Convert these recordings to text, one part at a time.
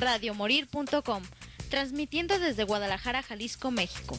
radiomorir.com, transmitiendo desde Guadalajara, Jalisco, México.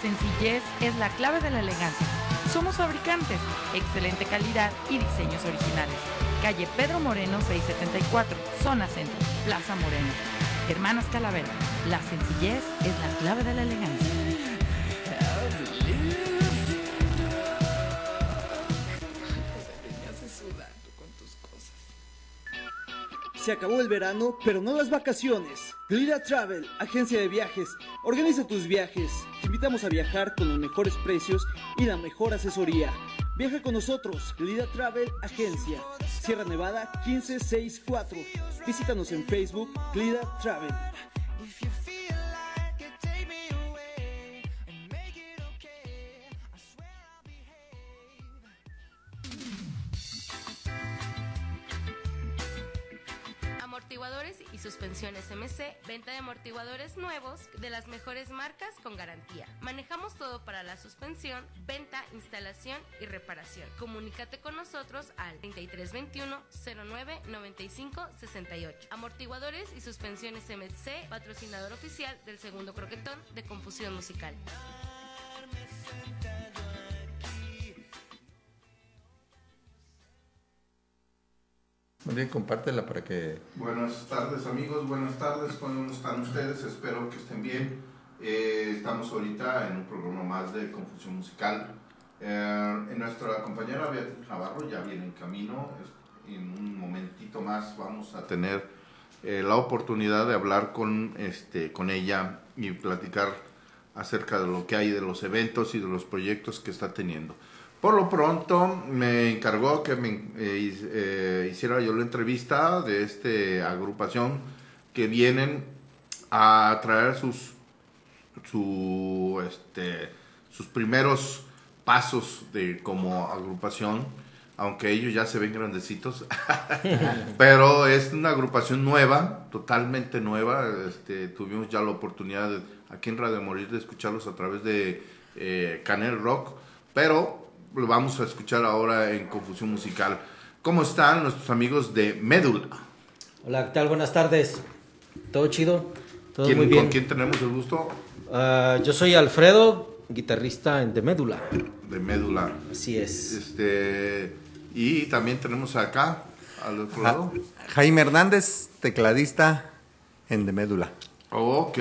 Sencillez es la clave de la elegancia. Somos fabricantes, excelente calidad y diseños originales. Calle Pedro Moreno 674, zona centro, Plaza Moreno. Hermanas Calavera, la sencillez es la clave de la elegancia. Se acabó el verano, pero no las vacaciones. Glida Travel, agencia de viajes. Organiza tus viajes. Te invitamos a viajar con los mejores precios y la mejor asesoría. Viaja con nosotros, Glida Travel Agencia. Sierra Nevada 1564. Visítanos en Facebook, Glida Travel. Amortiguadores y suspensiones MC, venta de amortiguadores nuevos de las mejores marcas con garantía. Manejamos todo para la suspensión, venta, instalación y reparación. Comunícate con nosotros al 3321 09 95 68. Amortiguadores y suspensiones MC, patrocinador oficial del segundo croquetón de Confusión Musical. Bien, compártela para que... Buenas tardes amigos, buenas tardes, ¿cómo están ustedes? Espero que estén bien. Eh, estamos ahorita en un programa más de Confusión Musical. Eh, nuestra compañera Beatriz Navarro ya viene en camino. En un momentito más vamos a tener eh, la oportunidad de hablar con, este, con ella y platicar acerca de lo que hay de los eventos y de los proyectos que está teniendo. Por lo pronto me encargó que me eh, eh, hiciera yo la entrevista de esta agrupación que vienen a traer sus su este sus primeros pasos de como agrupación aunque ellos ya se ven grandecitos. Pero es una agrupación nueva totalmente nueva. Este tuvimos ya la oportunidad de, aquí en Radio Morir de escucharlos a través de eh, Canel Rock. Pero lo vamos a escuchar ahora en Confusión Musical ¿Cómo están nuestros amigos de Médula? Hola, ¿qué tal? Buenas tardes. ¿Todo chido? Todo ¿Quién- muy bien. ¿Con quién tenemos el gusto? Ah, yo soy Alfredo, guitarrista en The Médula. De Médula. Así es. Este, y también tenemos acá, al otro Ja- lado. Jaime Hernández, tecladista en De Médula. Ok.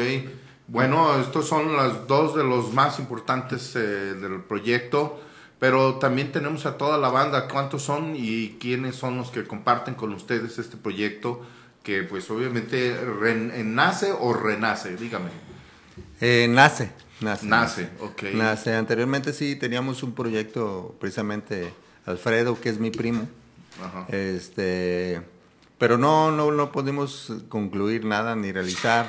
Bueno, estos son las dos de los más importantes eh, del proyecto, pero también tenemos a toda la banda. ¿Cuántos son y quiénes son los que comparten con ustedes este proyecto? Que pues obviamente nace o renace, dígame. Eh, nace, nace. Nace, ok. Nace. Anteriormente sí teníamos un proyecto, precisamente Alfredo, que es mi primo. Ajá. Este, pero no, no, no pudimos concluir nada ni realizar.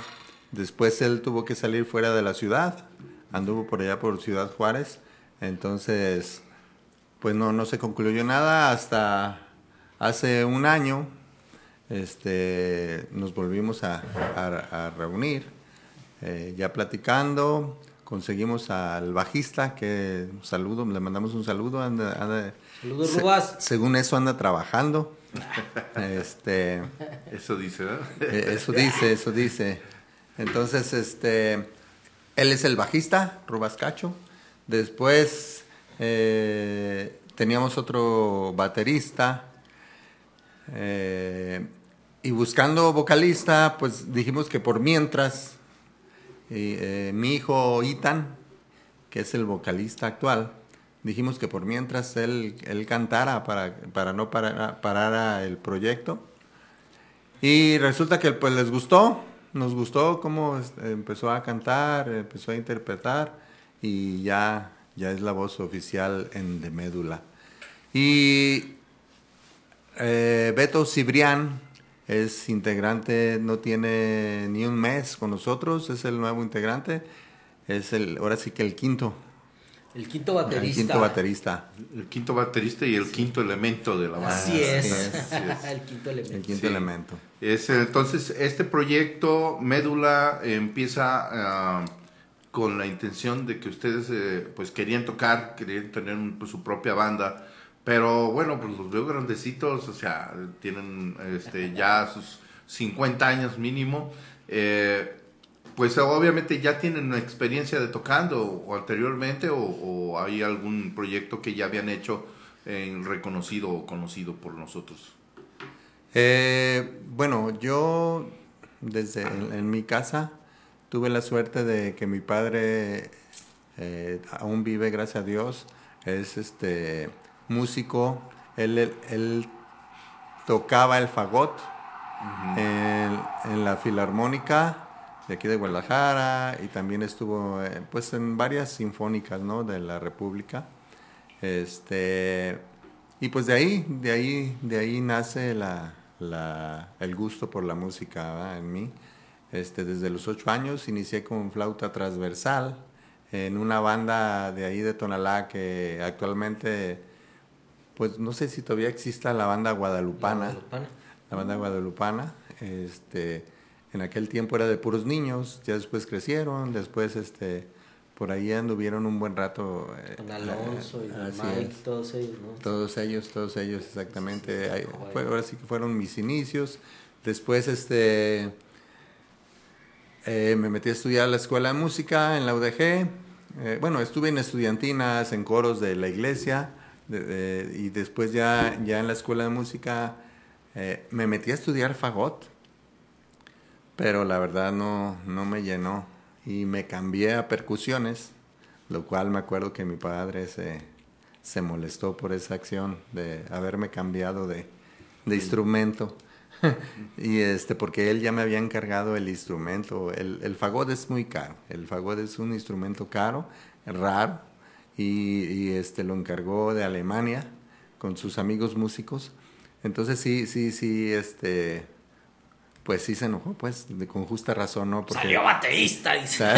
Después él tuvo que salir fuera de la ciudad, anduvo por allá por Ciudad Juárez, entonces, pues no, no se concluyó nada hasta hace un año. Este, nos volvimos a, a- a reunir, eh, ya platicando, conseguimos al bajista, que un saludo, le mandamos un saludo, anda, anda- Saludos, se- Rubas. según eso anda trabajando. este, Eso dice, ¿verdad? eh, eso dice, eso dice. Entonces, este, él es el bajista, Rubas Cacho. Después eh, teníamos otro baterista, Eh, y buscando vocalista, pues dijimos que por mientras, eh, mi hijo Itan, que es el vocalista actual, dijimos que por mientras él, él cantara para, para no parar, el proyecto. Y resulta que pues les gustó, nos gustó cómo empezó a cantar, empezó a interpretar y ya, ya es la voz oficial en De Médula. Y eh, Beto Cibrián es integrante, no tiene ni un mes con nosotros, es el nuevo integrante, es el, ahora sí que el quinto. El quinto baterista. El quinto baterista. El quinto baterista y el quinto elemento de la banda. Así es. el quinto elemento. El quinto elemento. Es, entonces, este proyecto Médula empieza ah, con la intención de que ustedes eh, pues querían tocar, querían tener pues, su propia banda pero bueno, pues los veo grandecitos, o sea, tienen este, ya sus 50 años mínimo. Eh, pues obviamente ya tienen una experiencia de tocando o anteriormente o, hay algún proyecto que ya habían hecho en reconocido o conocido por nosotros. Eh, bueno, yo desde en, mi casa tuve la suerte de que mi padre eh, aún vive, gracias a Dios, es este músico, él, él, tocaba el fagot en, la filarmónica de aquí de Guadalajara y también estuvo eh, pues en varias sinfónicas ¿no? de la República. Este, y pues de ahí, de ahí, de ahí nace la, la, el gusto por la música en mí. Este, desde los ocho años inicié con flauta transversal en una banda de ahí de Tonalá que actualmente pues no sé si todavía exista la banda guadalupana. La, banda guadalupana. Este, en aquel tiempo era de puros niños, ya después crecieron, después este, por ahí anduvieron un buen rato. Eh, Con Alonso y Mike, todos ellos, ¿no? Todos ellos, todos ellos, exactamente. ahora sí que fueron mis inicios. Después, este, eh, me metí a estudiar la escuela de música en la UDG. Eh, bueno, estuve en estudiantinas, en coros de la iglesia y después ya, ya en la escuela de música eh, me metí a estudiar fagot, pero la verdad no, no me llenó y me cambié a percusiones, lo cual me acuerdo que mi padre se, se molestó por esa acción de haberme cambiado de, de instrumento. y este, porque él ya me había encargado el instrumento. El, el fagot es muy caro. El fagot es un instrumento caro, raro, y, este, lo encargó de Alemania con sus amigos músicos. Entonces sí, sí, sí, este, pues sí se enojó, pues, de, con justa razón, ¿no? Porque, Salió baterista, dice.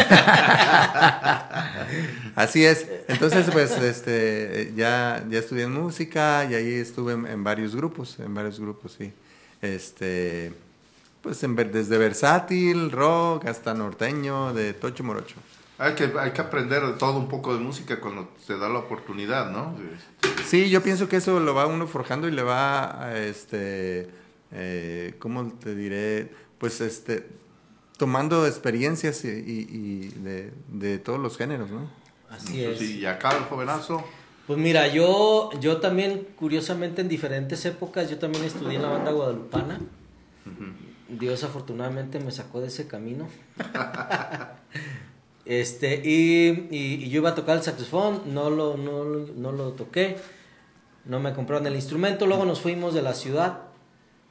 Así es. Entonces, pues, este, ya, ya estudié en música y ahí estuve en, varios grupos, en varios grupos, sí. Este, pues, en, desde versátil, rock, hasta norteño, de Tocho Morocho. Hay que, hay que aprender todo un poco de música cuando se da la oportunidad, ¿no? Sí, yo pienso que eso lo va uno forjando y le va, este, eh, ¿cómo te diré? Pues, este, tomando experiencias y, de, todos los géneros, ¿no? Así es. y acá el jovenazo. Pues mira, yo, yo también, curiosamente, en diferentes épocas, yo también estudié en la banda guadalupana. Dios afortunadamente me sacó de ese camino. Este, y, y, yo iba a tocar el saxofón, no lo, no, no lo toqué, no me compraron el instrumento, luego nos fuimos de la ciudad.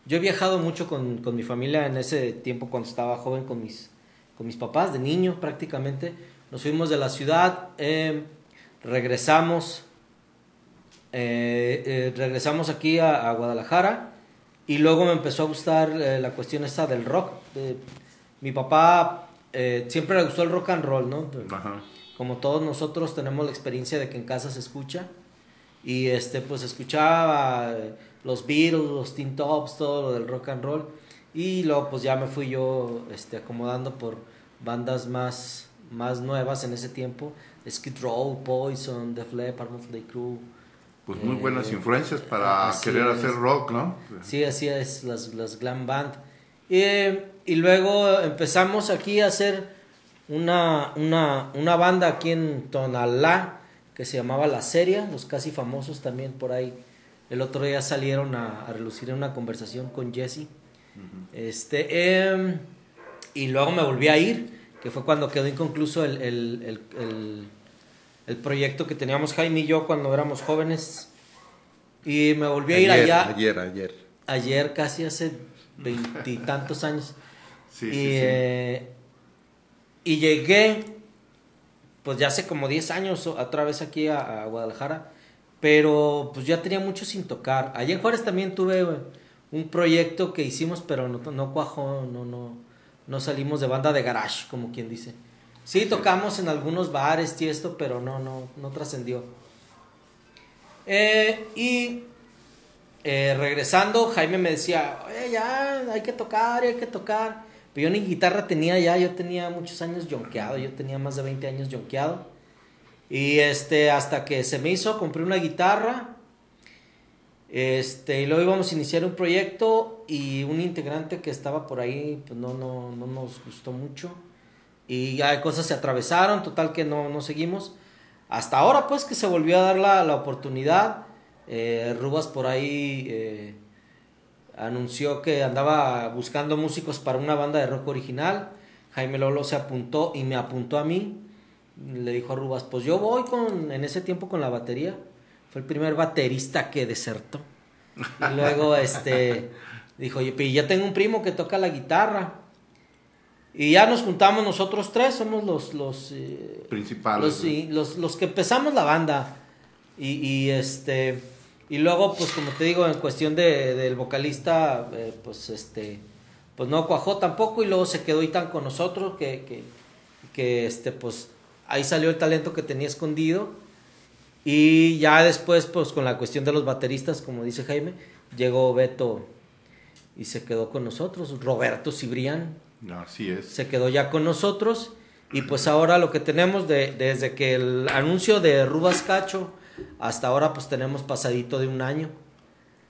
Yo he viajado mucho con, con mi familia en ese tiempo cuando estaba joven con mis, con mis papás, de niño prácticamente. Nos fuimos de la ciudad, eh, regresamos, eh, eh, regresamos aquí a, Guadalajara y luego me empezó a gustar la cuestión esta del rock. mi papá eh, siempre le gustó el rock and roll, ¿no? Como todos nosotros tenemos la experiencia de que en casa se escucha. Y este, pues escuchaba eh, los Beatles, los Teen Tops, todo lo del rock and roll. Y luego pues ya me fui yo este, acomodando por bandas más, más nuevas en ese tiempo. Skid Row, Poison, Def Leppard, Motley Crue. Pues muy buenas eh, influencias para querer hacer rock, ¿no? Sí, así es, las, las glam band. Y, luego empezamos aquí a hacer una, una, una banda aquí en Tonalá que se llamaba La Serie, los casi famosos también por ahí el otro día salieron a, a relucir en una conversación con Jesse. Este, em, y luego me volví a ir, que fue cuando quedó inconcluso el, el, el, el, el proyecto que teníamos Jaime y yo cuando éramos jóvenes. Y me volví a ir allá Ayer, ayer. ayer, casi hace veintitantos años. Sí, y, sí, sí. eh, y llegué, pues ya hace como 10 años otra vez aquí a, a Guadalajara, pero pues ya tenía mucho sin tocar. Allá en Juárez también tuve un proyecto que hicimos, pero no, no cuajó, no, no, no salimos de banda de garage, como quien dice. Sí, tocamos en algunos bares y esto, pero no, no, no trascendió. Eh, y eh, regresando, Jaime me decía, oye, ya, hay que tocar, hay que tocar. Pero yo ni guitarra tenía ya, yo tenía muchos años yonkeado, yo tenía más de 20 años yonkeado. Y este, hasta que se me hizo, compré una guitarra. Este, y luego íbamos a iniciar un proyecto y un integrante que estaba por ahí, pues no, no, no nos gustó mucho. Y ya cosas se atravesaron, total que no, no seguimos. Hasta ahora, pues, que se volvió a dar la, la oportunidad. Eh, Rubas por ahí eh, anunció que andaba buscando músicos para una banda de rock original. Jaime Lolo se apuntó y me apuntó a mí. Le dijo a Rubas, pues yo voy con, en ese tiempo con la batería. Fue el primer baterista que desertó. Y luego este dijo, pero ya tengo un primo que toca la guitarra. Y ya nos juntamos nosotros tres, somos los, los, eh, Principales. los, sí, los, los que empezamos la banda. Y, y, este y luego, pues como te digo, en cuestión de, del vocalista, eh, pues este pues no cuajó tampoco y luego se quedó Itan con nosotros, que, que, que este pues ahí salió el talento que tenía escondido. Y ya después, pues con la cuestión de los bateristas, como dice Jaime, llegó Beto y se quedó con nosotros. Roberto Cibrián Así es. se quedó ya con nosotros. Y pues ahora lo que tenemos de, desde que el anuncio de Rubas Cacho hasta ahora pues tenemos pasadito de un año.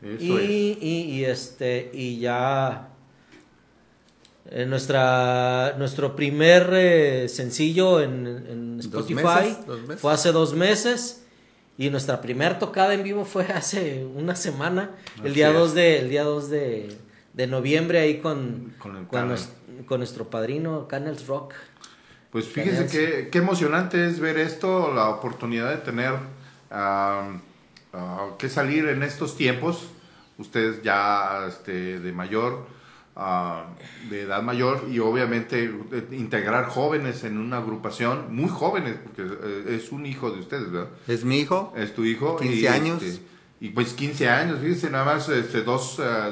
Eso Y, es. y, y, este y ya eh, nuestra nuestro primer eh, sencillo en, en Dos Spotify meses, dos meses. fue hace dos meses y nuestra primer tocada en vivo fue hace una semana el día es. 2 de el día 2 de, de noviembre ahí con Con el con. Con nuestro padrino Canels Rock Pues fíjense qué, qué emocionante es ver esto, la oportunidad de tener ah, que salir en estos tiempos, ustedes ya este, de mayor, ah, de edad mayor, y obviamente eh, integrar jóvenes en una agrupación, muy jóvenes, porque eh, es un hijo de ustedes, ¿verdad? Es mi hijo. Es tu hijo. 15 y, años. este, y pues 15 años, fíjense, nada más este, dos, ah,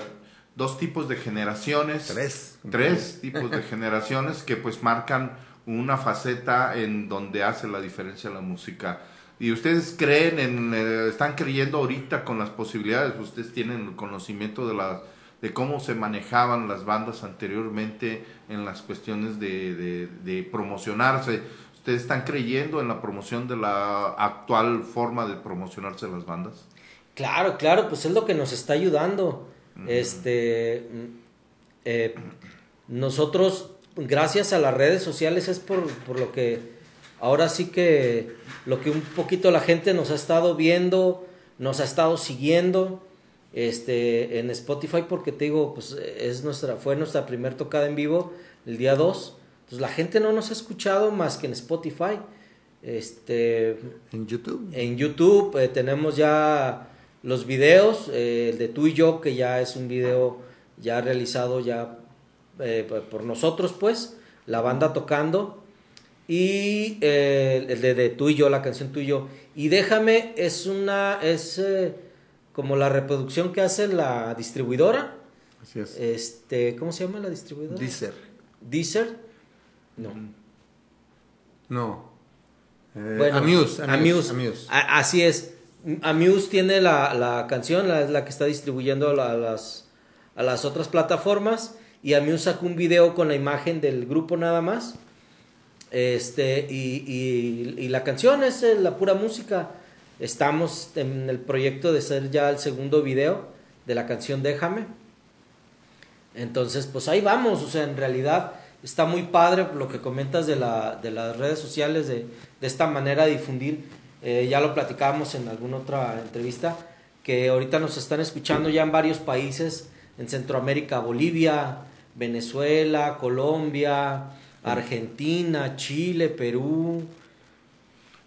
dos tipos de generaciones. Tres. Tres tipos de generaciones que pues marcan una faceta en donde hace la diferencia la música. Y ustedes creen en, eh, están creyendo ahorita con las posibilidades, ustedes tienen el conocimiento de las de cómo se manejaban las bandas anteriormente en las cuestiones de, de- de promocionarse. ¿Ustedes están creyendo en la promoción de la actual forma de promocionarse las bandas? Claro, claro, pues es lo que nos está ayudando. Este, eh, nosotros, gracias a las redes sociales, es por, por lo que ahora sí que lo que un poquito la gente nos ha estado viendo, nos ha estado siguiendo, este, en Spotify, porque te digo, pues es nuestra, fue nuestra primer tocada en vivo el día 2. Entonces la gente no nos ha escuchado más que en Spotify. Este, En YouTube. en YouTube eh, tenemos ya los videos, eh, el de tú y yo, que ya es un video ya realizado ya eh, por nosotros, pues, la banda tocando. Y eh, el de, de tú y yo, la canción tú y yo. Y déjame, es una, es como la reproducción que hace la distribuidora. Así es. Este, ¿cómo se llama la distribuidora? Deezer. Deezer. No. No. Eh, Bueno, Amuse. Amuse. Amuse. A- así es. Amuse tiene la, la canción, la, es la que está distribuyendo a las, a las otras plataformas. Y Amuse sacó un video con la imagen del grupo nada más. Este, y, y- y la canción es eh, la pura música. Estamos en el proyecto de ser ya el segundo video de la canción Déjame. Entonces, pues ahí vamos. O sea, en realidad está muy padre lo que comentas de, la, de las redes sociales, de, de esta manera de difundir. Eh, ya lo platicábamos en alguna otra entrevista, que ahorita nos están escuchando ya en varios países, en Centroamérica, Bolivia, Venezuela, Colombia, Argentina, Chile, Perú.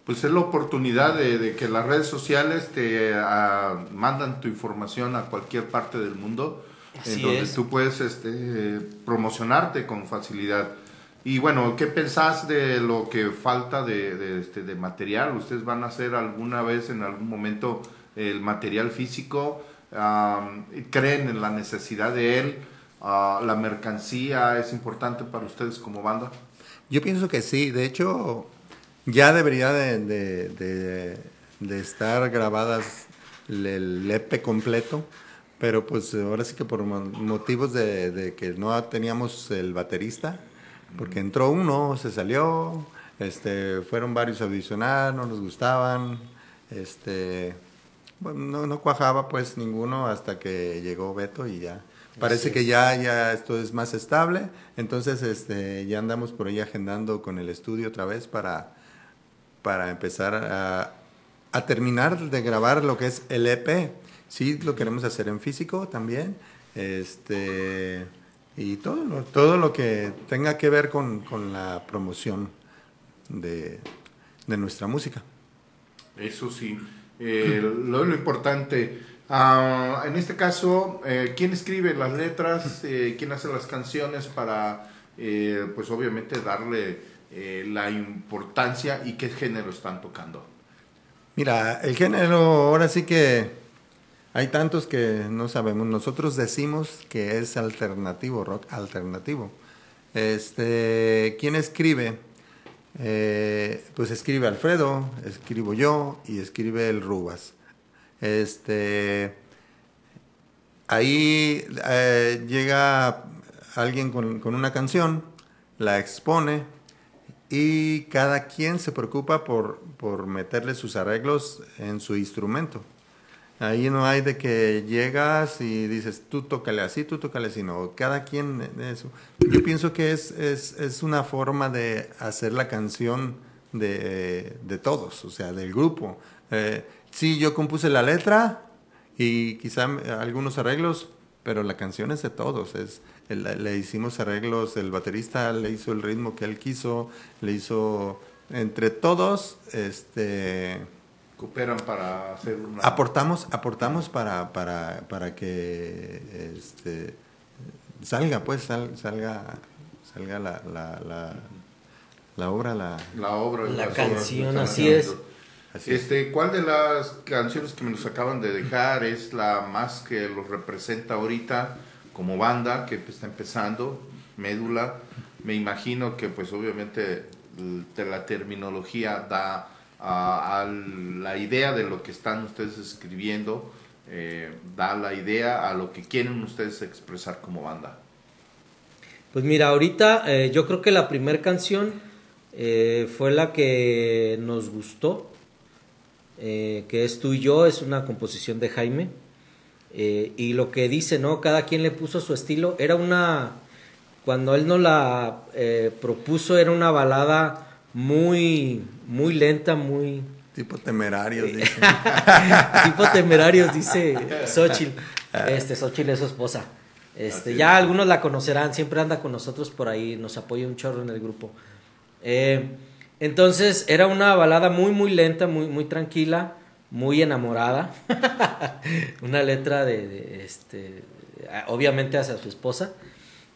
Pues es la oportunidad de, que las redes sociales te ah, mandan tu información a cualquier parte del mundo, en donde tú puedes este, promocionarte con facilidad. Y bueno, ¿qué pensás de lo que falta de, este, de material? ¿Ustedes van a hacer alguna vez, en algún momento, el material físico? ¿Creen en la necesidad de él? Ah, ¿La mercancía es importante para ustedes como banda? Yo pienso que sí. De hecho, ya debería de, estar grabadas el EP completo. Pero pues ahora sí que por motivos de que no teníamos el baterista, porque entró uno, se salió, este, fueron varios a audicionar, no nos gustaban, este, bueno, no, cuajaba pues ninguno hasta que llegó Beto y ya. Parece que ya, ya esto es más estable, entonces este, ya andamos por ahí agendando con el estudio otra vez para, para empezar a, a terminar de grabar lo que es el EP. Sí, lo queremos hacer en físico también. Este, y todo lo, todo lo que tenga que ver con, la promoción de, nuestra música. Eso sí, eh, lo, importante. Ah, en este caso, eh, ¿quién escribe las letras? Eh, ¿Quién hace las canciones para, pues obviamente, darle la importancia y qué género están tocando? Mira, el género ahora sí que hay tantos que no sabemos. Nosotros decimos que es alternativo, rock alternativo. Este, ¿Quién escribe? Eh, pues escribe Alfredo, escribo yo y escribe el Rubas. Este, ahí eh, llega alguien con, con, una canción, la expone y cada quien se preocupa por, por meterle sus arreglos en su instrumento. Ahí no hay de que llegas y dices, tú tócale así, tú tócale así, no, cada quien eso. Yo pienso que es, es, es una forma de hacer la canción de, de todos, o sea, del grupo. Eh, sí, yo compuse la letra y quizá algunos arreglos, pero la canción es de todos, es, le hicimos arreglos, el baterista le hizo el ritmo que él quiso, le hizo entre todos, este cooperan para hacer una... Aportamos, aportamos para, para, para que este, salga, pues, salga, salga la, la, la, obra, la, la obra, la canción, así es. este, ¿Cuál de las canciones que me nos acaban de dejar es la más que los representa ahorita como banda que está empezando? Médula. Me imagino que pues obviamente la terminología da a, la idea de lo que están ustedes escribiendo, eh, da la idea a lo que quieren ustedes expresar como banda. Pues mira, ahorita eh, yo creo que la primera canción eh, fue la que nos gustó, que es tú y yo, es una composición de Jaime. y lo que dice, ¿no? Cada quien le puso su estilo. Era una, cuando él nos la propuso, era una balada muy, muy lenta, muy... Tipo temerarios, dice. tipo temerarios, dice Xochitl. Este, Xochitl es su esposa. Este, ya algunos la conocerán, siempre anda con nosotros por ahí, nos apoya un chorro en el grupo. Eh, entonces, era una balada muy, muy lenta, muy, muy tranquila, muy enamorada. una letra de, de, este, obviamente hacia su esposa.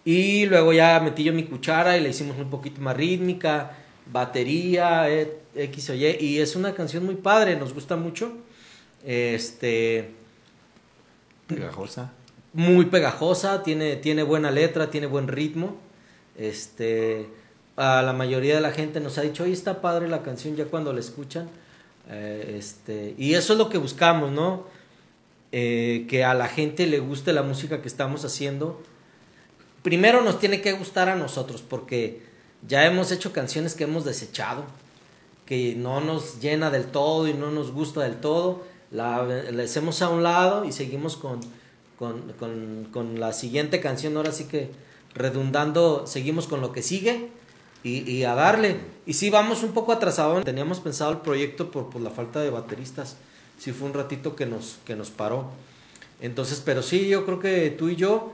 Y luego ya metí yo mi cuchara y le hicimos un poquito más rítmica batería, e, X o Y, y es una canción muy padre, nos gusta mucho. Este. Pegajosa. Muy pegajosa, tiene, tiene buena letra, tiene buen ritmo. Este. A la mayoría de la gente nos ha dicho, oye, está padre la canción ya cuando la escuchan. Eh, este, y eso es lo que buscamos, ¿no? Eh, que a la gente le guste la música que estamos haciendo. Primero nos tiene que gustar a nosotros, porque ya hemos hecho canciones que hemos desechado, que no nos llena del todo y no nos gusta del todo. La, hacemos a un lado y seguimos con, con, la siguiente canción. Ahora sí que redundando, seguimos con lo que sigue y, a darle. Y sí, vamos un poco atrasados. Teníamos pensado el proyecto por, por la falta de bateristas. sí fue un ratito que nos, que nos paró. Entonces, pero sí, yo creo que tú y yo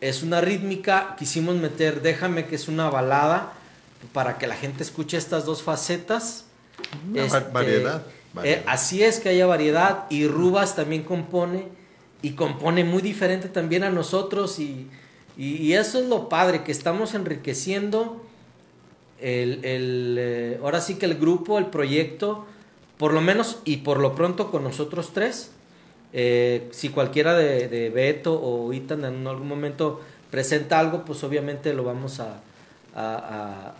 es una rítmica, quisimos meter Déjame que es una balada para que la gente escuche estas dos facetas. Una va- variedad, eh, así es que haya variedad y Rubas también compone y compone muy diferente también a nosotros y, y- y eso es lo padre, que estamos enriqueciendo el, el, eh, ahora sí que el grupo, el proyecto, por lo menos y por lo pronto con nosotros tres. Eh, si cualquiera de, de Beto o Itan en algún momento presenta algo, pues obviamente lo vamos a, a,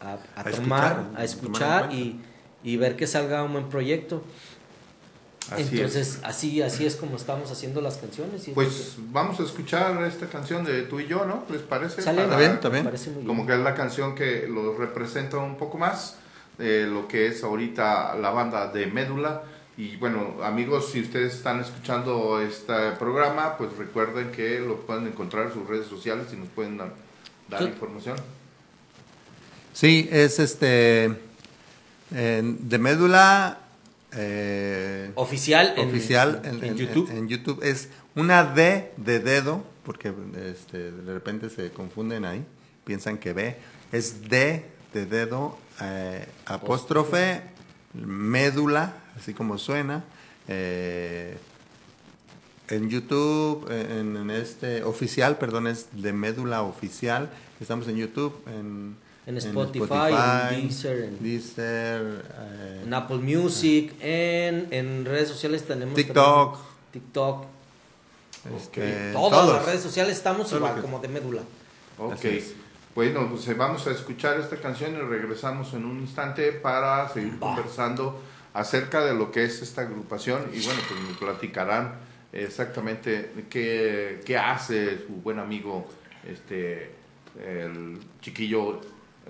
a- a- a- tomar, escuchar, a escuchar y, y ver que salga un buen proyecto. Así Entonces, así, así es como estamos haciendo las canciones. y es Pues vamos a escuchar esta canción de tú y yo, ¿no? ¿Les parece? Sale. Está bien, parece muy bien. Como que es la canción que lo representa un poco más de lo que es ahorita la banda de Médula. Y bueno, amigos, si ustedes están escuchando este programa, pues recuerden que lo pueden encontrar en sus redes sociales y nos pueden dar, dar Sí. información. Sí, es este. en- de médula. eh, Oficial en, oficial en, en, en- YouTube. en YouTube. Es una D de dedo, porque este, de repente se confunden ahí, piensan que B. Es D de dedo, eh, apóstrofe, médula, así como suena. eh, en YouTube, en este oficial, perdón, es de médula oficial. Estamos en YouTube, en, En Spotify, en Deezer, en- Deezer, eh, en Apple Music, en, en redes sociales tenemos TikTok. también TikTok. este, Todas todos. las redes sociales estamos Todo igual que- como de médula. Ok. Bueno, pues eh, vamos a escuchar esta canción y regresamos en un instante para seguir conversando acerca de lo que es esta agrupación y bueno, pues me platicarán exactamente qué, qué hace su buen amigo, este, el chiquillo,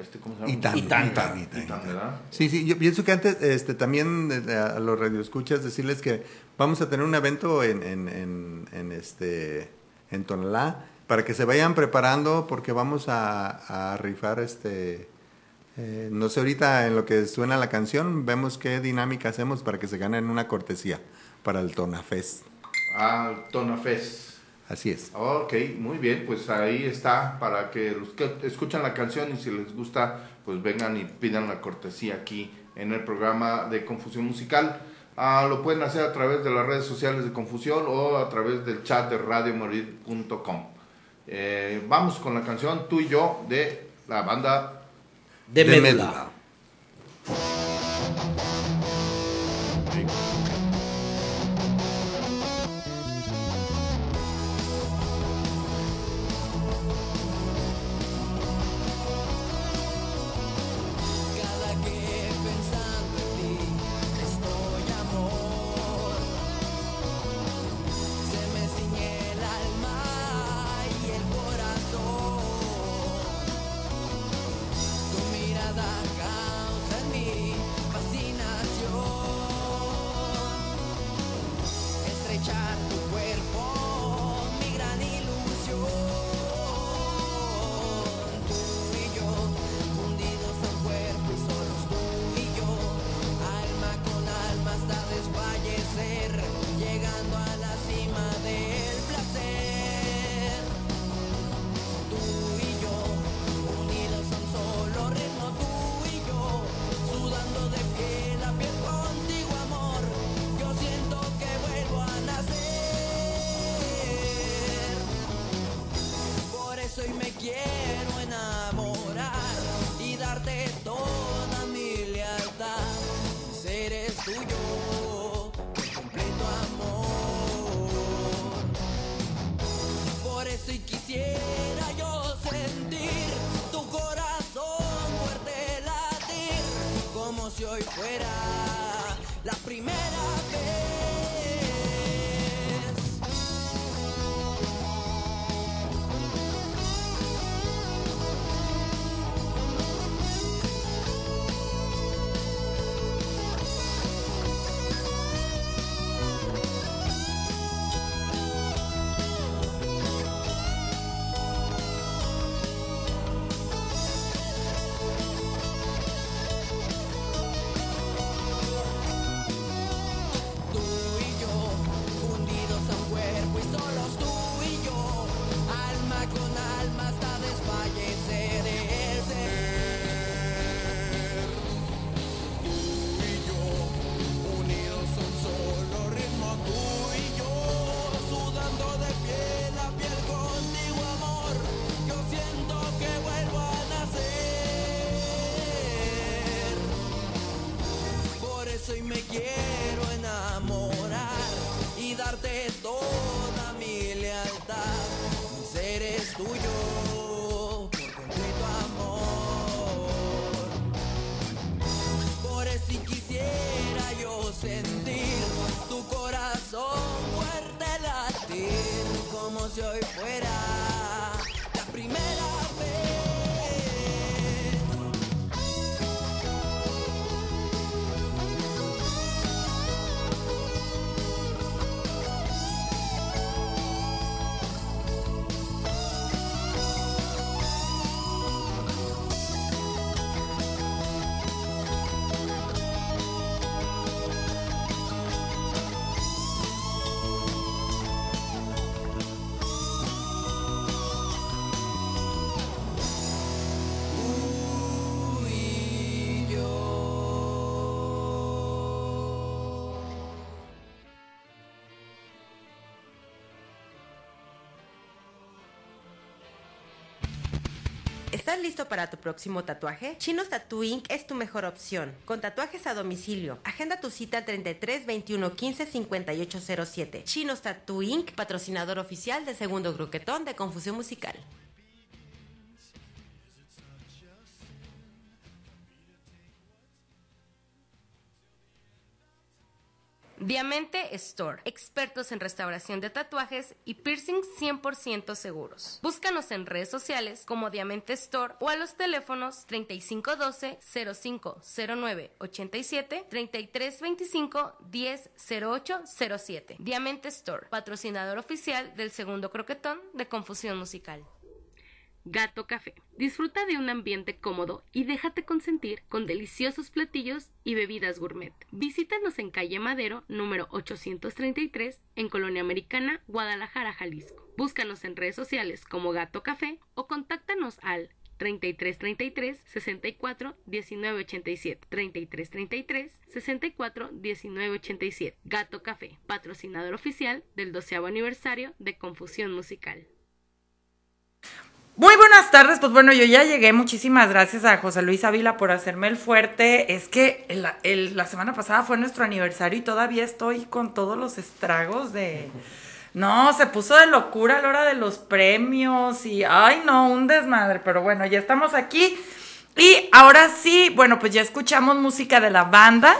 este, ¿cómo se llama? Itán, Itán. Itán, Itán, Itán, ¿verdad? Sí, sí, yo pienso que antes este, también eh, a los radioescuchas decirles que vamos a tener un evento en, en, en, en, este, en Tonalá para que se vayan preparando porque vamos a, a rifar este... eh, no sé ahorita en lo que suena la canción, vemos qué dinámica hacemos para que se ganen una cortesía para el Tonafest. Ah, Tona Fest. Así es. Ok, muy bien, pues ahí está para que los que escuchan la canción y si les gusta, pues vengan y pidan la cortesía aquí en el programa de Confusión Musical. Ah, lo pueden hacer a través de las redes sociales de Confusión o a través del chat de radiomorir.com. Eh, vamos con la canción Tú y yo de la banda De, De. Hoy fuera la primera vez. ¿Estás listo para tu próximo tatuaje? Chinos Tattoo Inc. es tu mejor opción. Con tatuajes a domicilio. Agenda tu cita al 33 21 15 58 07. Chinos Tattoo Inc. Patrocinador oficial de Segundo Gruquetón de Confusión Musical. Diamante Store, expertos en restauración de tatuajes y piercings 100% seguros. Búscanos en redes sociales como Diamante Store o a los teléfonos 3512-0509-87, 3325-100807. Diamante Store, patrocinador oficial del segundo croquetón de Confusión Musical. Gato Café. Disfruta de un ambiente cómodo y déjate consentir con deliciosos platillos y bebidas gourmet. Visítanos en calle Madero, número 833, en Colonia Americana, Guadalajara, Jalisco. Búscanos en redes sociales como Gato Café o contáctanos al 3333 64 19 87 3333 64 19 87 Gato Café, patrocinador oficial del 12 aniversario de Confusión Musical. Muy buenas tardes, pues bueno, yo ya llegué. Muchísimas gracias a José Luis Ávila por hacerme el fuerte. Es que la semana pasada fue nuestro aniversario y todavía estoy con todos los estragos de... No, se puso de locura a la hora de los premios y, ay no, un desmadre, pero bueno, ya estamos aquí. Y ahora sí, bueno, pues ya escuchamos música de la banda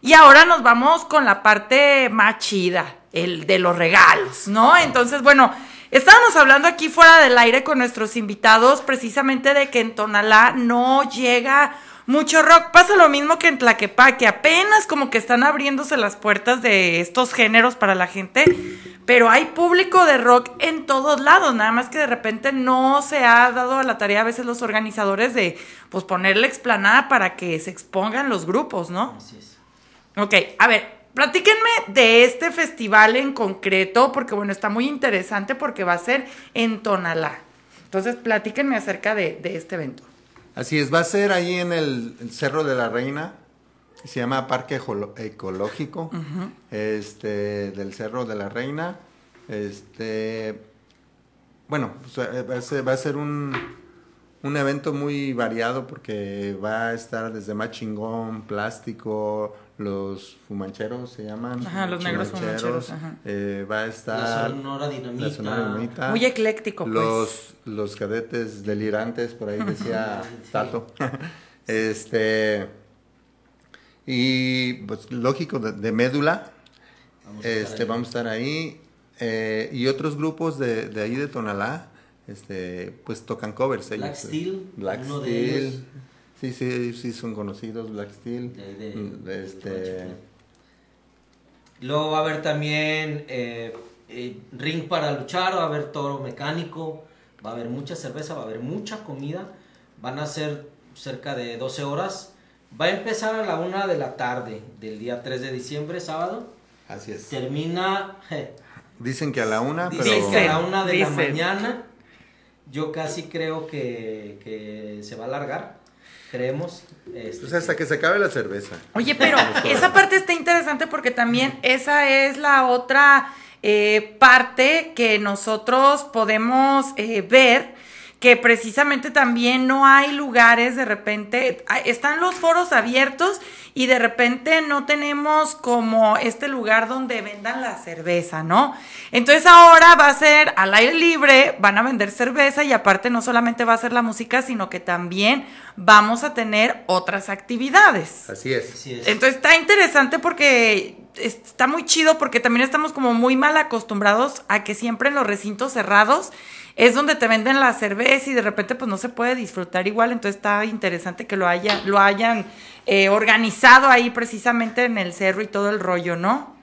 y ahora nos vamos con la parte más chida, el de los regalos, ¿no? Entonces, bueno, estábamos hablando aquí fuera del aire con nuestros invitados precisamente de que en Tonalá no llega mucho rock. Pasa lo mismo que en Tlaquepaque, apenas como que están abriéndose las puertas de estos géneros para la gente, pero hay público de rock en todos lados, nada más que de repente no se ha dado a la tarea a veces los organizadores de pues ponerle explanada para que se expongan los grupos, ¿no? Así es. Ok, a ver, platíquenme de este festival en concreto, porque bueno, está muy interesante porque va a ser en Tonalá. Entonces, platíquenme acerca de, de este evento. Así es, va a ser ahí en el Cerro de la Reina, se llama Parque Ecológico, este, del Cerro de la Reina. Este, bueno, eh, va a ser, va a ser un, un evento muy variado porque va a estar desde más chingón, plástico, los fumancheros se llaman. Ajá, los negros fumancheros, ajá. eh, va a estar Sonora Dinamita. la Sonora Dinamita. Muy ecléctico, pues. Los, los cadetes delirantes, por ahí decía Tato. este. Y pues lógico, de, de médula. Vamos este, vamos a estar ahí. eh, y otros grupos de, de ahí de Tonalá, este, pues tocan covers. Black ellos. Steel, Black uno de Steel. Sí, sí, sí, son conocidos, Black Steel. De ahí de- Mm, de este, Luego va a haber también eh, eh, ring para luchar, va a haber toro mecánico, va a haber mucha cerveza, va a haber mucha comida. Van a ser cerca de 12 horas. Va a empezar a la una de la tarde del día 3 de diciembre, sábado. así es. Termina, Dicen que a la una, pero. dicen que a la una de la mañana. Yo casi creo que, que se va a alargar. Creemos. este, Pues hasta que se acabe la cerveza. Oye, pero esa parte está interesante porque también esa es la otra eh, parte que nosotros podemos eh, ver que precisamente también no hay lugares, de repente, ah, están los foros abiertos y de repente no tenemos como este lugar donde vendan la cerveza, ¿no? Entonces ahora va a ser al aire libre, van a vender cerveza y aparte no solamente va a ser la música, sino que también vamos a tener otras actividades. Así es. Así es. Entonces está interesante porque está muy chido porque también estamos como muy mal acostumbrados a que siempre en los recintos cerrados es donde te venden la cerveza y de repente pues no se puede disfrutar igual, entonces está interesante que lo haya, lo hayan eh, organizado ahí precisamente en el cerro y todo el rollo, ¿no?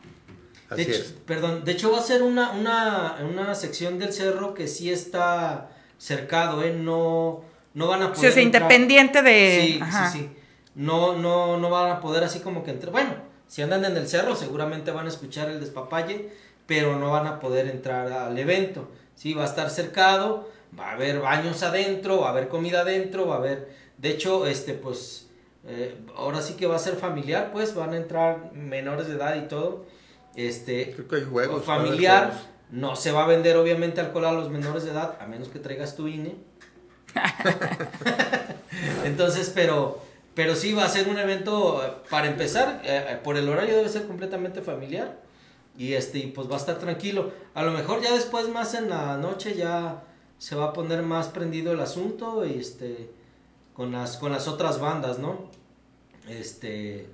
De Así hecho, es. Perdón, de hecho va a ser una, una, una sección del cerro que sí está cercado, ¿eh? No, no van a poder. sea, o sea, entrar. independiente de... Sí, ajá. sí, sí. No, no, no van a poder así como que entrar. Bueno, si andan en el cerro, seguramente van a escuchar el despapalle, pero no van a poder entrar al evento. Sí, va a estar cercado, va a haber baños adentro, va a haber comida adentro, va a haber. De hecho, este, pues, eh, ahora sí que va a ser familiar, pues, van a entrar menores de edad y todo. Este, Creo que hay juegos. familiar. juegos. No se va a vender obviamente alcohol a los menores de edad, a menos que traigas tu INE. Entonces, pero, pero sí va a ser un evento, eh, para empezar, eh, por el horario debe ser completamente familiar. Y este, y pues va a estar tranquilo. A lo mejor ya después, más en la noche, ya se va a poner más prendido el asunto. Y este, con las, con las otras bandas, ¿no? Este,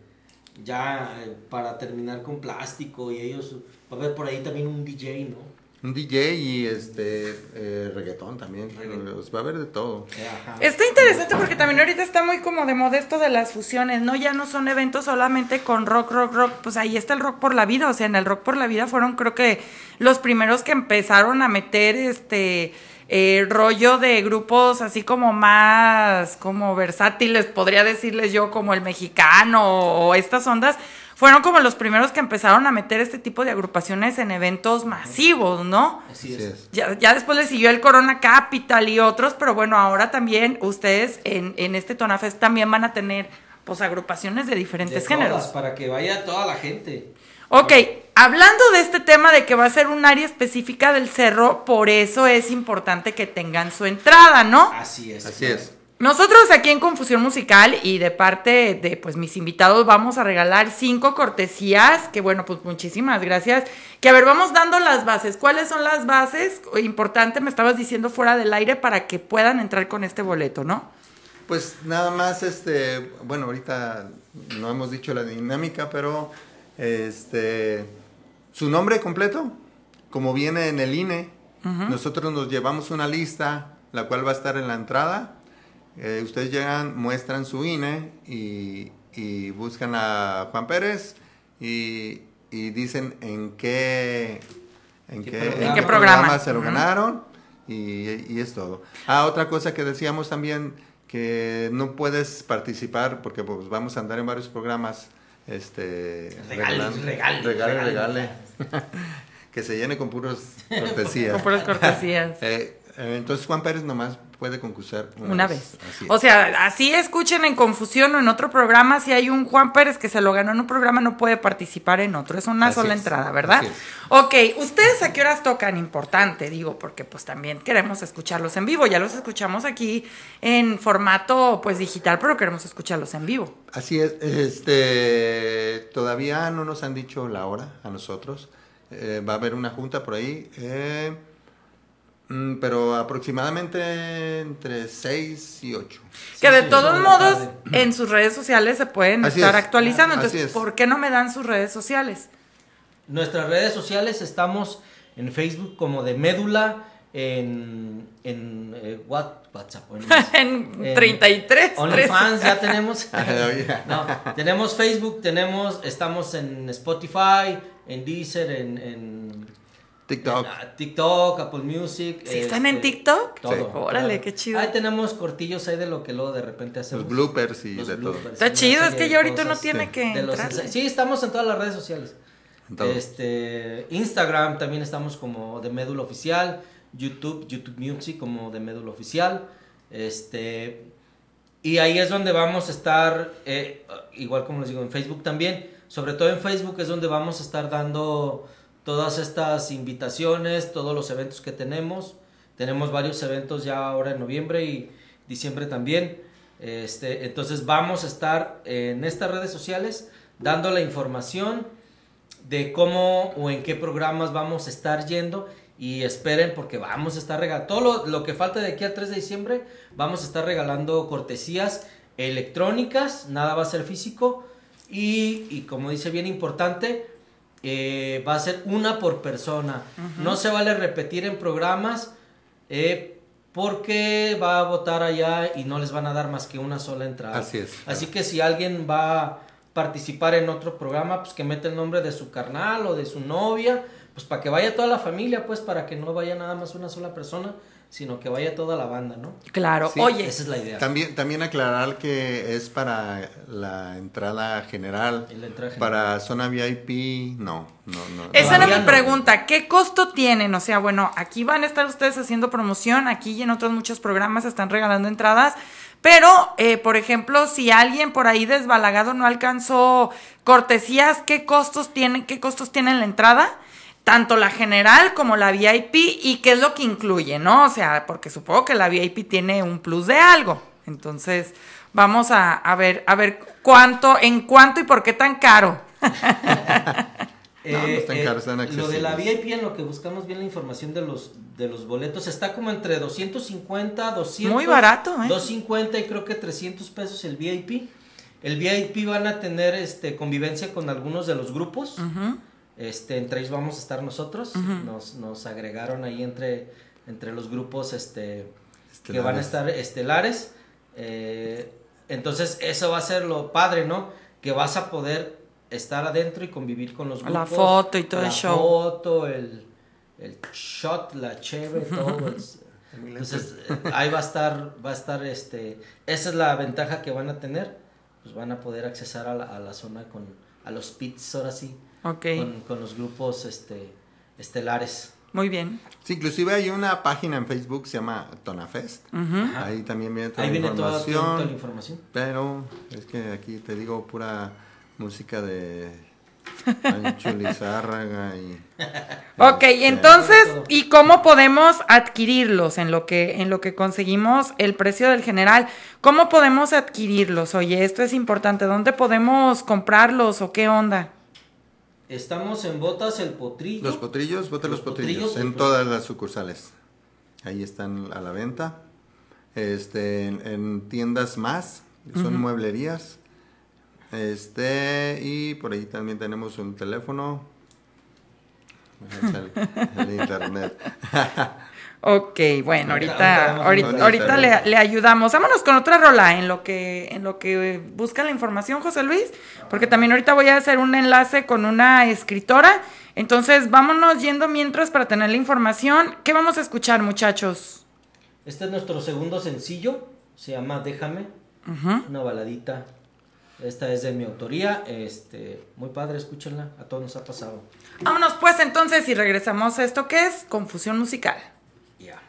ya eh, para terminar con plástico y ellos, va a haber por ahí también un DJ, ¿no? Un DJ y este eh, reggaetón también. Reggaetón. Va a haber de todo. Ajá. Está interesante porque también ahorita está muy como de modesto de las fusiones, ¿no? Ya no son eventos solamente con rock, rock, rock, pues ahí está el rock por la vida, o sea, en el rock por la vida fueron creo que los primeros que empezaron a meter este eh, rollo de grupos así como más como versátiles, podría decirles yo, como el mexicano o estas ondas, fueron como los primeros que empezaron a meter este tipo de agrupaciones en eventos masivos, ¿no? Así es. Ya, ya después le siguió el Corona Capital y otros, pero bueno, ahora también ustedes en, en este Tonafest también van a tener pues agrupaciones de De diferentes todas, géneros. para que vaya toda la gente. Ok, hablando de este tema de que va a ser un área específica del cerro, por eso es importante que tengan su entrada, ¿no? Así es. Así es. Nosotros aquí en Confusión Musical y de parte de pues mis invitados vamos a regalar cinco cortesías, que bueno, pues muchísimas gracias. Que a ver, vamos dando las bases. ¿Cuáles son las bases? Importante, me estabas diciendo fuera del aire para que puedan entrar con este boleto, ¿no? Pues nada más, este, bueno, ahorita no hemos dicho la dinámica, pero este, su nombre completo, como viene en el INE, nosotros nos llevamos una lista, la cual va a estar en la entrada. Eh, ustedes llegan, muestran su INE y, y buscan a Juan Pérez y, y dicen en qué, en ¿Qué qué, programa? ¿En qué programa? se lo ganaron y, y es todo. Ah, otra cosa que decíamos también, que no puedes participar porque pues, vamos a andar en varios programas. Este, Regales, regales, regale, regales. regale. que se llene con puros cortesías. Con puras cortesías. Eh, eh, entonces Juan Pérez nomás puede concursar una, Una vez. O sea, así escuchen en Confusión o en otro programa, si hay un Juan Pérez que se lo ganó en un programa, no puede participar en otro. Es una Así sola es, entrada, ¿verdad? Ok, ¿ustedes a qué horas tocan? Importante, digo, porque pues también queremos escucharlos en vivo. Ya los escuchamos aquí en formato pues digital, pero queremos escucharlos en vivo. Así es, este, todavía no nos han dicho la hora a nosotros. Eh, va a haber una junta por ahí, eh, pero aproximadamente entre 6 y 8. Que de sí, todos modos, tarde. en sus redes sociales se pueden Así estar es. actualizando. Así Entonces, es. ¿por qué no me dan sus redes sociales? Nuestras redes sociales estamos en Facebook como de Médula, en, en eh, what- WhatsApp. en- en En 33. OnlyFans 13. ya tenemos. No, tenemos Facebook, tenemos, estamos en Spotify, en Deezer, en, en- TikTok. en, ah, TikTok, Apple Music. ¿Sí están en este, TikTok? Todo. Órale, qué chido. Ahí tenemos cortillos ahí de lo que luego de repente hacemos. Los bloopers y Los de todo. bloopers, Está una chido, es que ya ahorita cosas tiene sí. que ensa- Sí, estamos en todas las redes sociales. En todo. Este, Instagram también estamos como de Médula Oficial, YouTube, YouTube Music como de Médula Oficial. Este, y ahí es donde vamos a estar, eh, igual como les digo, en Facebook también. Sobre todo en Facebook es donde vamos a estar dando todas estas invitaciones, todos los eventos que tenemos. Tenemos varios eventos ya ahora en noviembre y diciembre también. Este, entonces vamos a estar en estas redes sociales dando la información de cómo o en qué programas vamos a estar yendo y esperen porque vamos a estar regalando todo lo, que falta de aquí al 3 de diciembre vamos a estar regalando cortesías electrónicas nada va a ser físico y como dice bien importante eh, va a ser una por persona. No se vale repetir en programas eh, porque va a votar allá y no les van a dar más que una sola entrada. Así es. así que si alguien va a participar en otro programa pues que mete el nombre de su carnal o de su novia pues para que vaya toda la familia, pues para que no vaya nada más una sola persona, sino que vaya toda la banda, ¿no? Claro, Sí. oye, Esa es la idea. También, también aclarar que es para la entrada general. Y la entrada general. Para zona VIP, no, no, no. esa era mi pregunta, ¿qué costo tienen? O sea, bueno, aquí van a estar ustedes haciendo promoción, aquí y en otros muchos programas están regalando entradas, pero, eh, por ejemplo, si alguien por ahí desbalagado no alcanzó cortesías, ¿qué costos tiene, qué costos tiene la entrada? Tanto la general como la VIP y qué es lo que incluye, ¿no? O sea, porque supongo que la VIP tiene un plus de algo. Entonces, vamos a, a ver, a ver cuánto, en cuánto y por qué tan caro. No, no están caros, están Eh, Lo de la. VIP en lo que buscamos bien la información de los de los boletos está como entre 250, 200. Muy barato, ¿eh? 250 y creo que 300 pesos el VIP. El VIP van a tener este convivencia con algunos de los grupos. Este, entre ellos vamos a estar nosotros. nos, nos agregaron ahí entre, entre los grupos este, que van a estar estelares. Eh, entonces, eso va a ser lo padre, ¿no? Que vas a poder estar adentro y convivir con los grupos. La foto y todo el la show. foto, el, el shot, la cheve, todo. es- Entonces, ahí va a estar, va a estar, este, esa es la ventaja que van a tener, pues van a poder accesar a la, a la zona con, a los pits, ahora sí, Ok, con, con los grupos, este, estelares. muy bien. Sí, inclusive hay una página en Facebook que se llama Tonafest. Ujú. Ahí también viene toda Ahí la viene toda, toda- información. toda la información. Pero es que aquí te digo pura música de Pancho Lizárraga y... Ok, este, entonces. ¿y cómo podemos adquirirlos en lo que en lo que conseguimos el precio del general? ¿Cómo podemos adquirirlos? Oye, esto es importante. ¿Dónde podemos comprarlos o qué onda? Estamos en Botas El Potrillo. Los potrillos, bote los, Los potrillos, potrillos, en todas las sucursales. Ahí están a la venta. Este, en, en tiendas más, son mueblerías. Este, y por ahí también tenemos un teléfono. El, el internet. Ok, bueno, Ahorita- ahorita, le, le ayudamos. Vámonos con otra rola en lo que, en lo que busca la información, José Luis, porque también ahorita voy a hacer un enlace con una escritora. Entonces, vámonos yendo mientras para tener la información. ¿Qué vamos a escuchar, muchachos? Este es nuestro segundo sencillo, se llama Déjame, Ujú. una baladita. Esta es de mi autoría, este, muy padre, escúchenla, a todos nos ha pasado. Vámonos pues entonces y regresamos a esto que es confusión musical. Ya.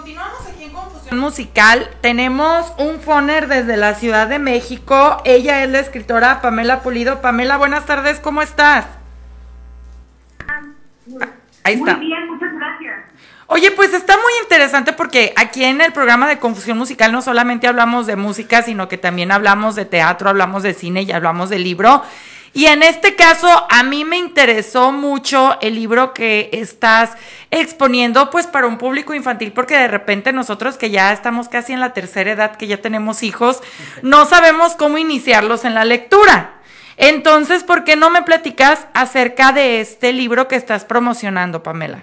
Continuamos aquí en Confusión Musical. Tenemos un foner desde la Ciudad de México. Ella es la escritora Pamela Pulido. Pamela, buenas tardes, ¿cómo estás? Ahí está. Muy bien, muchas gracias. Oye, pues está muy interesante porque aquí en el programa de Confusión Musical no solamente hablamos de música, sino que también hablamos de teatro, hablamos de cine y hablamos de libro. Y en este caso, a mí me interesó mucho el libro que estás exponiendo, pues para un público infantil, porque de repente nosotros que ya estamos casi en la tercera edad, que ya tenemos hijos, no sabemos cómo iniciarlos en la lectura. Entonces, ¿por qué no me platicas acerca de este libro que estás promocionando, Pamela?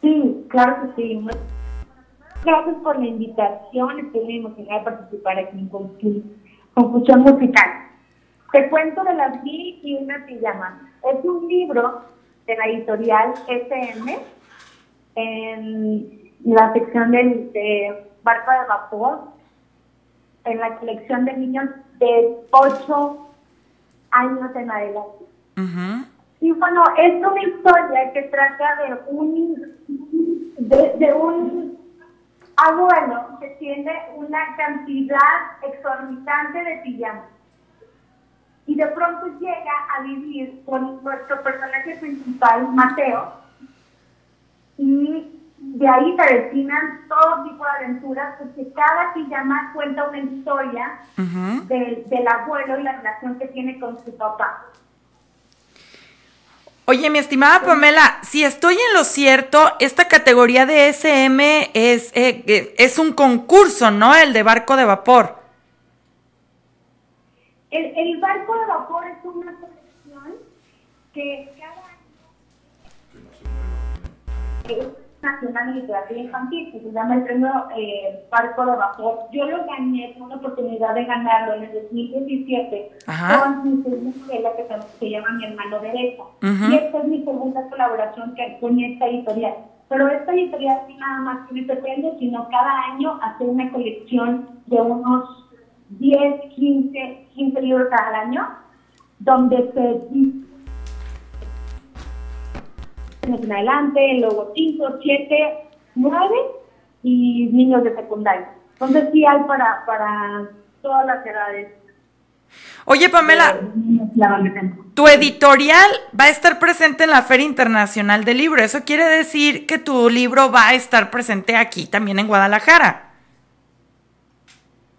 Sí, claro que sí. Gracias por la invitación. Estoy muy emocionada de participar aquí en Confu- Confusión Musical. Te cuento de las mil y una pijamas. Es un libro de la editorial SM en la sección del de Barco de Vapor, en la colección de niños de 8 años en adelante. Ujú. Y bueno, es una historia que trata de un de, de un abuelo que tiene una cantidad exorbitante de pijamas. Y de pronto llega a vivir con nuestro personaje principal, Mateo, y de ahí se destinan todo tipo de aventuras, porque cada pijama cuenta una historia del abuelo y la relación que tiene con su papá. Oye, mi estimada Pamela, si estoy en lo cierto, esta categoría de SM es, eh, eh, es un concurso, ¿no? El de barco de vapor. El, el barco de vapor es una colección que cada año es nacional de literatura infantil, que se llama el premio eh, Barco de Vapor. Yo lo gané, tuve una oportunidad de ganarlo en el 2017 Ajá. con mi segunda novela que se, llama Mi hermano derecho. Y esta es mi segunda colaboración que, con esta editorial. Pero esta editorial sí nada más tiene premio, sino cada año hace una colección de unos 10, 15, 15 libros cada año, donde se en adelante, luego 5, 7, 9 y niños de secundaria. Entonces sí hay para, para todas las edades. Oye, Pamela, adolescentes. tu editorial va a estar presente en la Feria Internacional del Libro. Eso quiere decir que tu libro va a estar presente aquí, también en Guadalajara.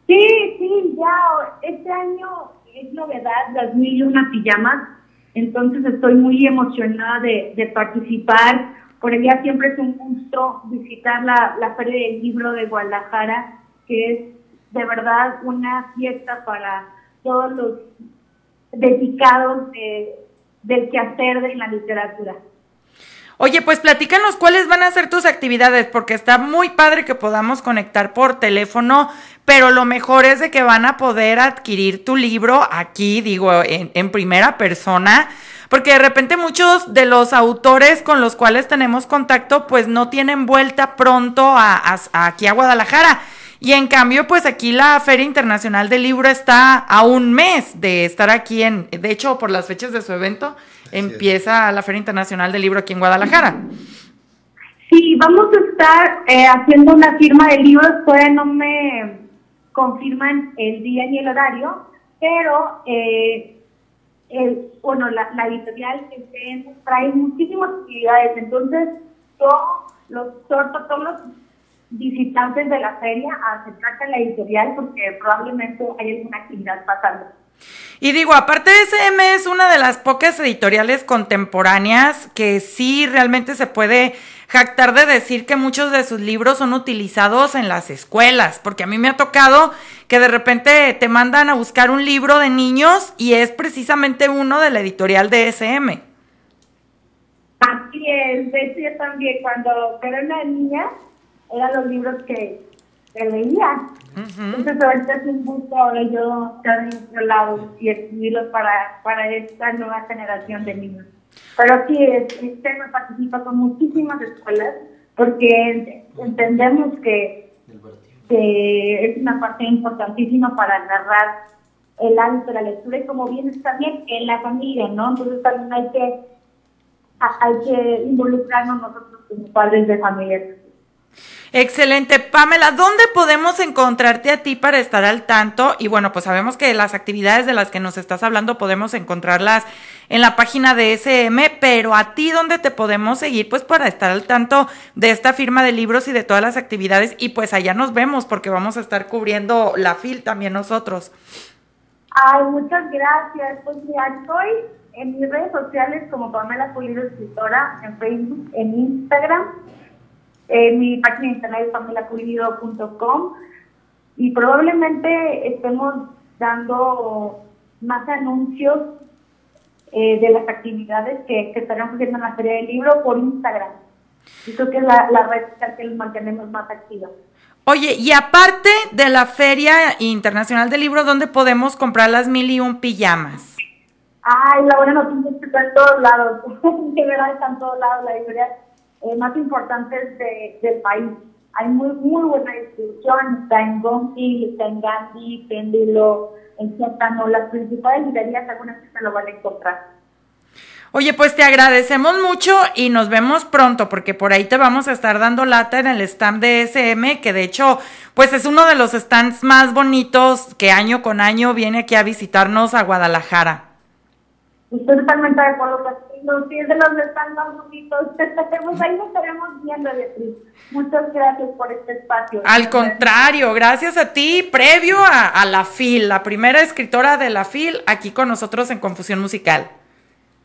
Sí, sí, ya este año es novedad, las mil y una pijamas, entonces estoy muy emocionada de, de participar. Por allá siempre es un gusto visitar la, la Feria del Libro de Guadalajara, que es de verdad una fiesta para todos los dedicados de, del quehacer de la literatura. Oye, pues platícanos cuáles van a ser tus actividades, porque está muy padre que podamos conectar por teléfono, pero lo mejor es de que van a poder adquirir tu libro aquí, digo, en, primera persona, porque de repente muchos de los autores con los cuales tenemos contacto, pues no tienen vuelta pronto a- a aquí a Guadalajara. Y en cambio, pues aquí la Feria Internacional del Libro está a un mes de estar aquí en, de hecho, por las fechas de su evento, empieza la Feria Internacional del Libro aquí en Guadalajara. Sí, vamos a estar eh, haciendo una firma de libros, todavía no me confirman el día ni el horario, pero eh, el, bueno, la, la editorial trae muchísimas actividades, entonces yo los exhorto a todos los visitantes de la feria a acercarse a la editorial porque probablemente hay alguna actividad pasando. Y digo, aparte de SM es una de las pocas editoriales contemporáneas que sí realmente se puede jactar de decir que muchos de sus libros son utilizados en las escuelas, porque a mí me ha tocado que de repente te mandan a buscar un libro de niños y es precisamente uno de la editorial de SM. Así es, yo también cuando era una niña eran los libros que, que leía. Entonces ahorita es un gusto ahora yo estar en otro lado y escribirlos para, para esta nueva generación de niños. Pero sí, este tema participa con muchísimas escuelas porque entendemos que, que es una parte importantísima para agarrar el hábito de la lectura y como bien bien en la familia, ¿no? Entonces también hay que, hay que involucrarnos nosotros como padres de familia. Excelente. Pamela, ¿dónde podemos encontrarte a ti para estar al tanto? Y bueno, pues sabemos que las actividades de las que nos estás hablando podemos encontrarlas en la página de SM, pero a ti, ¿dónde te podemos seguir? Pues para estar al tanto de esta firma de libros y de todas las actividades. Y pues allá nos vemos porque vamos a estar cubriendo la FIL también nosotros. Ay, muchas gracias. Pues mira, estoy en mis redes sociales como Pamela Pulido Escritora, en Facebook, en Instagram. Eh, mi página de internet es pamelapulido.com y probablemente estemos dando más anuncios eh, de las actividades que, que estarán haciendo en la Feria del Libro por Instagram. Yo creo que es la, la red social que los mantenemos más activa. Oye, y aparte de la Feria Internacional del Libro, ¿dónde podemos comprar las mil y un pijamas? Ay, la buena noticia es que está en todos lados. de verdad está en todos lados. La librería eh, más importantes de, del país. Hay muy, muy buena distribución. Está en Gonti, está en Gandhi, Péndulo, en Sótano. Las principales librerías, algunas que se lo van a encontrar. Oye, pues te agradecemos mucho y nos vemos pronto porque por ahí te vamos a estar dando lata en el stand de SM, que de hecho, pues es uno de los stands más bonitos que año con año viene aquí a visitarnos a Guadalajara. Estoy totalmente de acuerdo contigo. Sí, es de los stands más bonitos. pues ahí nos estaremos viendo, Beatriz. Muchas gracias por este espacio. Al contrario, gracias a ti, previo a, a la FIL, la primera escritora de la FIL, aquí con nosotros en Confusión Musical.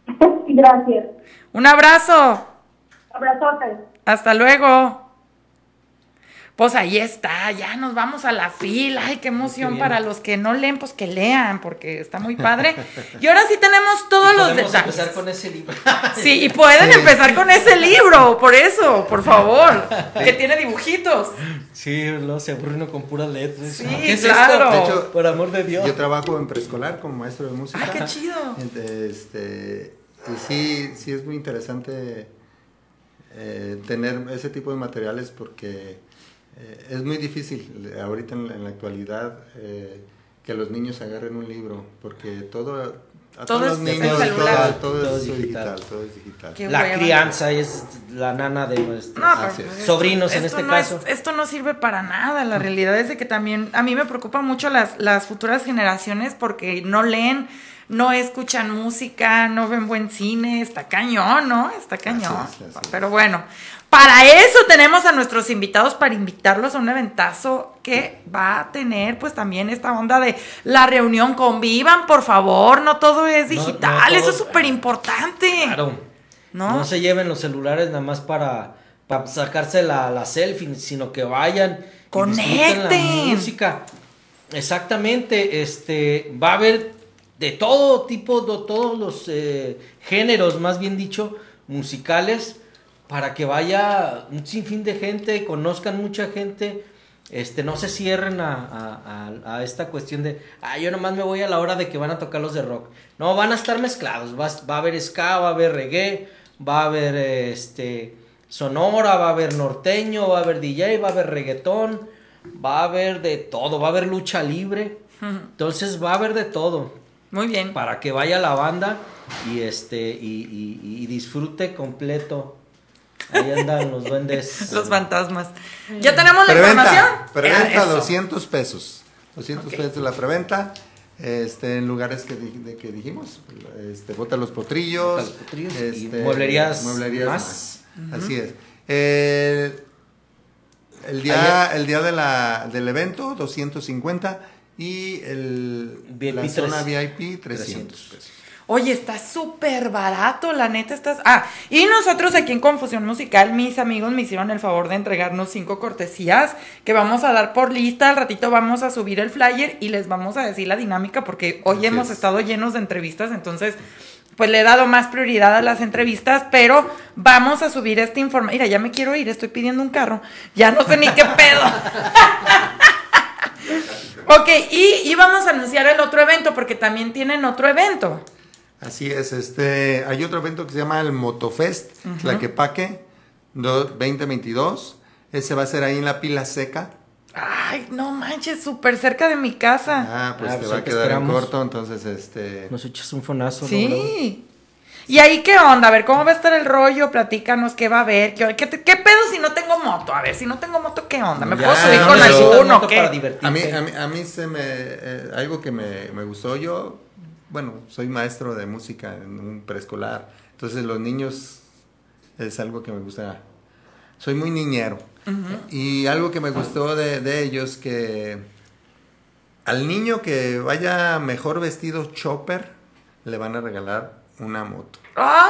Gracias. Un abrazo. Abrazotes. Hasta luego. Pues ahí está, ya nos vamos a la fila. Ay, qué emoción para los que no leen, pues que lean, porque está muy padre. Y ahora sí tenemos todos Y los podemos detalles. empezar con ese libro. Sí, y pueden empezar con ese libro, por eso, por favor, que tiene dibujitos. Sí, luego se aburre uno con puras letras. Sí, ¿Qué es claro. esto? De hecho, Por amor de Dios. Yo trabajo en preescolar como maestro de música. ¡Ay, qué chido! Este, y sí, sí es muy interesante eh, tener ese tipo de materiales porque eh, es muy difícil eh, ahorita en la, en la actualidad eh, que los niños agarren un libro porque todo a Todo todos es los niños todo, todo Todo es digital. digital. todo es digital Qué la hueva. crianza es la nana de nuestros No, pero Así es. esto- sobrinos en esto este no es- caso. esto no sirve para nada. La realidad es de que también a mí me preocupa mucho las, las futuras generaciones porque no leen, no escuchan música, no ven buen cine. Está cañón, ¿no? Está cañón. Así es, así es. Pero bueno, para eso tenemos a nuestros invitados para invitarlos a un eventazo que va a tener pues también esta onda de la reunión. Convivan, por favor, no todo es No, no digital. todo- eso es súper importante. Claro. ¿No? ¿No? se lleven los celulares nada más para, para sacarse la, la selfie, sino que vayan y disfruten la Conecten. música. Exactamente, este va a haber de todo tipo, de todos los eh, géneros, más bien dicho, musicales, para que vaya un sinfín de gente, conozcan mucha gente, este, no se cierren a, a- a- a esta cuestión de, ah, yo nomás me voy a la hora de que van a tocar los de rock. No, van a estar mezclados, va, va a haber ska, va a haber reggae, va a haber este sonora, va a haber norteño, va a haber DJ, va a haber reggaetón, va a haber de todo, va a haber lucha libre. Entonces va a haber de todo Muy bien. para que vaya la banda y este y, y- y disfrute completo. Ahí andan los duendes. Los fantasmas. Ya tenemos la Preventa, información. preventa Ya, eso. 200 pesos. 200 Ok. pesos la preventa. Este, en lugares que, de que dijimos, este, Bota los Potrillos, Bota los Potrillos y este, mueblerías mueblerías más. más. Así es. El, el día, el día de la, del evento, 250 y el, VIP la zona VIP, 300 300. pesos. Oye, está súper barato, la neta estás. Ah, y nosotros aquí en Confusión Musical, mis amigos me hicieron el favor de entregarnos cinco cortesías que vamos a dar por lista. Al ratito vamos a subir el flyer y les vamos a decir la dinámica porque hoy Así hemos es. estado llenos de entrevistas, entonces pues le he dado más prioridad a las entrevistas, pero vamos a subir esta información. Mira, ya me quiero ir, estoy pidiendo un carro. Ya no sé ni qué pedo. ok, y, y vamos a anunciar el otro evento porque también tienen otro evento. Así es, este, hay otro evento que se llama el Motofest, Tlaquepaque do- 2022. Ese va a ser ahí en la pila seca. Ay, no manches, súper cerca de mi casa. Ah, pues Ah, te pues va a quedar en corto, entonces este Nos echas un fonazo. sí. ¿Y ahí qué onda? A ver, ¿cómo va a estar el rollo? Platícanos qué va a haber. ¿Qué, qué, qué pedo si no tengo moto? A ver, si no tengo moto, ¿qué onda? ¿Me Ya, puedo subir no con alguno? ¿Qué? para. A mí, a mí, a mí se me. eh, algo que me, me gustó. Yo, bueno, soy maestro de música en un preescolar. Entonces, los niños es algo que me gusta. Soy muy niñero. Y algo que me gustó de, de ellos que al niño que vaya mejor vestido chopper le van a regalar una moto. ¡Ay,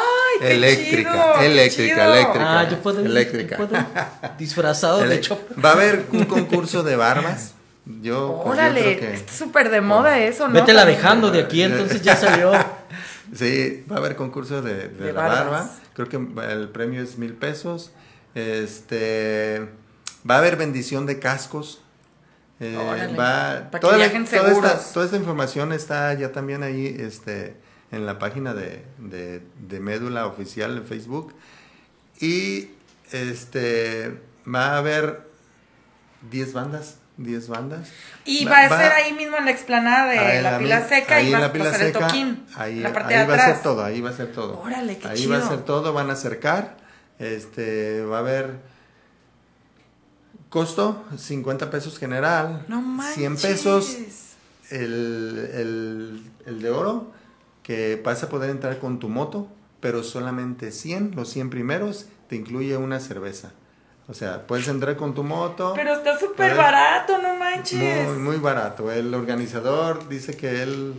qué Eléctrica, chido, eléctrica, chido! eléctrica. Ah, yo puedo Eléctrica. yo puedo ir disfrazado de chopper. Va a haber un concurso de barbas. Yo, pues, yo Órale, creo que- está súper de moda eso, ¿no? Vétela dejando de aquí, entonces ya salió. Sí, va a haber concurso de, de De la barbas. barba. Creo que el premio es mil pesos. Este, va a haber bendición de cascos. Eh, Órale, va, pa' que toda, la- viajen toda esta, toda esta información está ya también ahí este, en la página de, de, de Médula Oficial en Facebook. Y este, va a haber 10 bandas. 10 bandas. Y va, a ser ahí mismo en la explanada de Ah, en la, pila seca y la a pasar el toquín. Ahí, la parte ahí de va a ser todo, ahí va a ser todo. Órale, qué ahí chido. va a ser todo, van a acercar. Este, va a haber costo 50 pesos general, No 100 manches. pesos el, el, el de oro que vas a poder entrar con tu moto, pero solamente 100, los 100 primeros te incluye una cerveza. O sea, puedes entrar con tu moto. Pero está súper barato, no manches. muy, muy barato. El organizador dice que él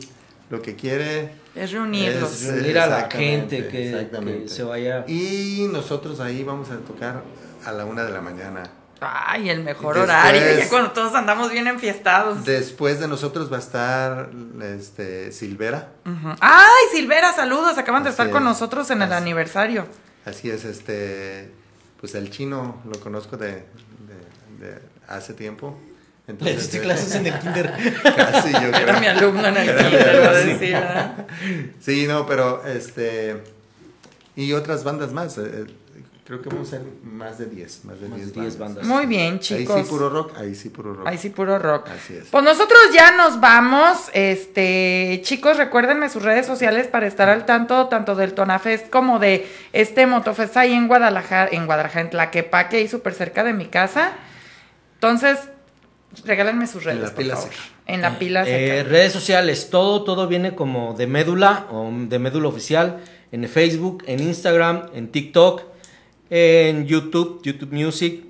lo que quiere Es reunirlos. es, Reunir a la gente que, se vaya. Y nosotros ahí vamos a tocar a la una de la mañana. Ay, el mejor Después- horario, ya cuando todos andamos bien enfiestados. Después de nosotros va a estar este Silvera. Ay, Silvera, saludos, acaban de estar con nosotros en el aniversario. Así es, este pues el chino lo conozco de, de- de hace tiempo. Le Entonces, diste clases en el kinder. Casi yo creo. Era mi alumno en el Era kinder, va a alumno, decir, ¿verdad? Sí, no, pero este. Y otras bandas más. Eh, eh, creo que vamos a ser más de 10. Más de Más de 10 10 bandas. bandas. Muy bien, Ahí chicos. sí, puro rock. Ahí sí, puro rock. Ahí sí, puro rock. Así es. Pues nosotros ya nos vamos. Este, chicos, recuérdenme sus redes sociales para estar al tanto tanto del Tonafest como de este Motofest ahí en Guadalajara, en Guadalajara, en Tlaquepaque, ahí súper cerca de mi casa. Entonces, regálenme sus redes, la por pila favor. seca. En la pila Eh, seca. redes sociales, todo, todo viene como de médula o de médula oficial en Facebook, en Instagram, en TikTok, en YouTube, YouTube Music.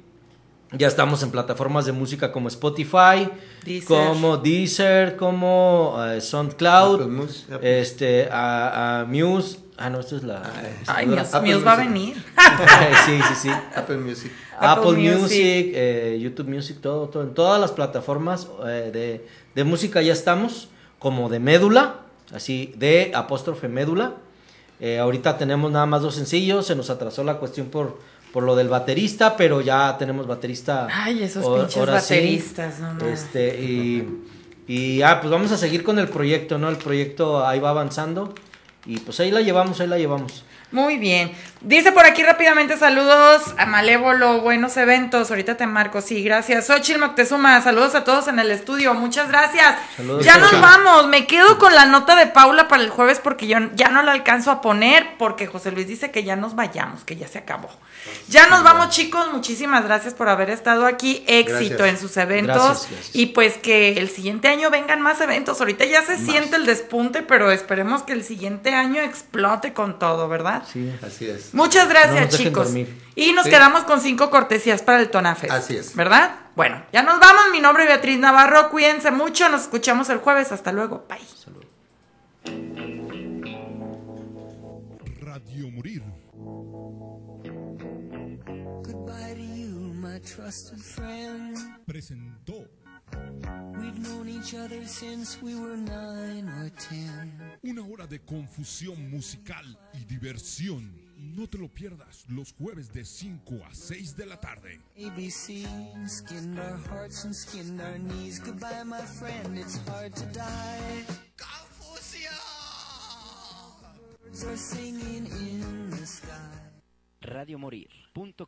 Ya estamos en plataformas de música como Spotify, Deezer. como Deezer, como eh, SoundCloud, Apple Mus- Apple- este, a, a Muse. Ah, no, esta es la. Ay, Dios Apple mío, va a Music. venir. sí, sí, sí. Apple Music. Apple, Apple Music, Music. eh, YouTube Music, todo, todo. En todas las plataformas eh, de, de música ya estamos, como de médula, así, de apóstrofe médula. Eh, ahorita tenemos nada más dos sencillos, se nos atrasó la cuestión por, por lo del baterista, pero ya tenemos baterista. Ay, esos o- pinches sí. bateristas, no. Este, y, y ah, pues vamos a seguir con el proyecto, ¿no? El proyecto ahí va avanzando. Y pues ahí la llevamos, ahí la llevamos. Muy bien. Dice por aquí rápidamente saludos a Malévolo, buenos eventos. Ahorita te marco, sí, gracias. Xochitl Moctezuma, saludos a todos en el estudio, muchas gracias. Saludos, ya nos Xochitl. vamos, me quedo con la nota de Paula para el jueves porque yo ya no la alcanzo a poner porque José Luis dice que ya nos vayamos, que ya se acabó. Ya nos vamos chicos, muchísimas gracias por haber estado aquí, éxito Gracias. en sus eventos Gracias, gracias. y pues que el siguiente año vengan más eventos. Ahorita ya se siente el despunte, pero esperemos que el siguiente año explote con todo, ¿verdad? Sí. Así es. Muchas No gracias, nos dejen chicos. dormir. Y nos Sí. quedamos con cinco cortesías para el Tonafest. Así es. ¿Verdad? Bueno, ya nos vamos. Mi nombre es Beatriz Navarro. Cuídense mucho. Nos escuchamos el jueves. Hasta luego. Bye. Radio Morir. Goodbye to you, my trusted friend. Presentó We've known each other since we were nine or ten. una hora de confusión musical y diversión. No te lo pierdas los jueves de 5 a 6 de la tarde. ABC skinned our hearts and skinned our knees. Goodbye, my friend, it's hard to die. Birds are singing in the sky. radiomorir.com